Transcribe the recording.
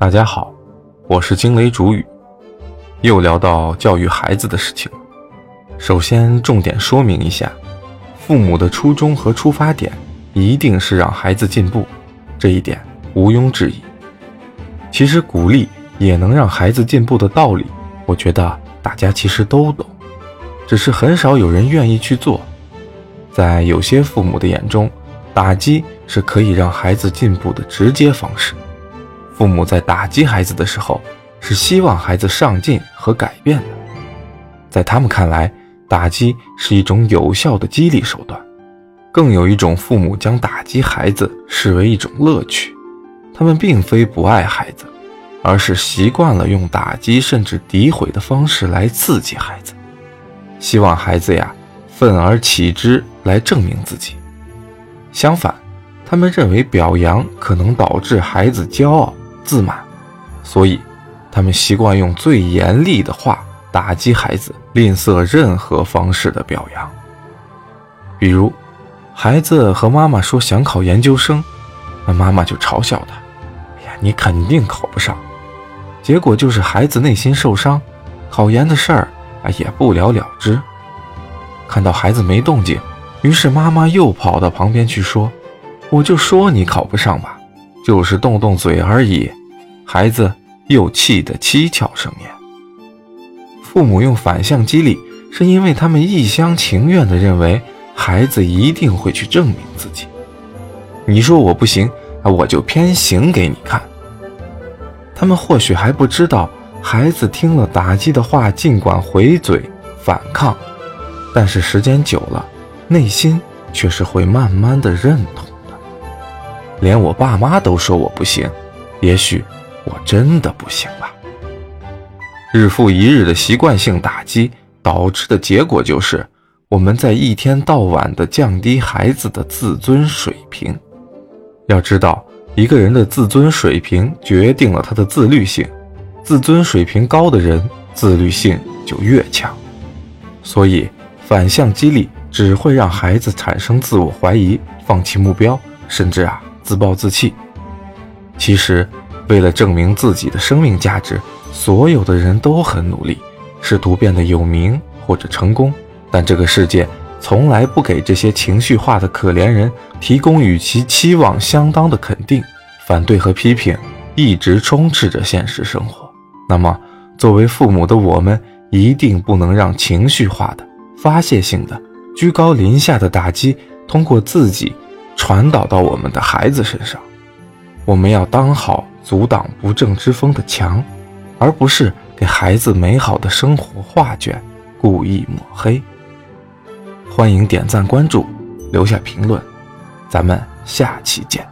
大家好，我是惊雷主语，又聊到教育孩子的事情了。首先，重点说明一下，父母的初衷和出发点一定是让孩子进步，这一点毋庸置疑。其实，鼓励也能让孩子进步的道理，我觉得大家其实都懂，只是很少有人愿意去做。在有些父母的眼中，打击是可以让孩子进步的直接方式。父母在打击孩子的时候，是希望孩子上进和改变的。在他们看来，打击是一种有效的激励手段。更有一种父母将打击孩子视为一种乐趣，他们并非不爱孩子，而是习惯了用打击甚至诋毁的方式来刺激孩子，希望孩子呀愤而起之来证明自己。相反，他们认为表扬可能导致孩子骄傲。自满，所以他们习惯用最严厉的话打击孩子，吝啬任何方式的表扬。比如，孩子和妈妈说想考研究生，那妈妈就嘲笑他：“哎呀，你肯定考不上。”结果就是孩子内心受伤，考研的事儿啊也不了了之。看到孩子没动静，于是妈妈又跑到旁边去说：“我就说你考不上吧，就是动动嘴而已。”孩子又气得七窍生烟。父母用反向激励，是因为他们一厢情愿地认为孩子一定会去证明自己。你说我不行，我就偏行给你看。他们或许还不知道，孩子听了打击的话，尽管回嘴反抗，但是时间久了，内心却是会慢慢的认同的。连我爸妈都说我不行，也许。我真的不行了。日复一日的习惯性打击导致的结果就是，我们在一天到晚的降低孩子的自尊水平。要知道，一个人的自尊水平决定了他的自律性，自尊水平高的人，自律性就越强。所以，反向激励只会让孩子产生自我怀疑，放弃目标，甚至啊自暴自弃。其实。为了证明自己的生命价值，所有的人都很努力，试图变得有名或者成功。但这个世界从来不给这些情绪化的可怜人提供与其期望相当的肯定。反对和批评一直充斥着现实生活。那么，作为父母的我们，一定不能让情绪化的、发泄性的、居高临下的打击通过自己传导到我们的孩子身上。我们要当好。阻挡不正之风的墙，而不是给孩子美好的生活画卷，故意抹黑。欢迎点赞关注，留下评论，咱们下期见。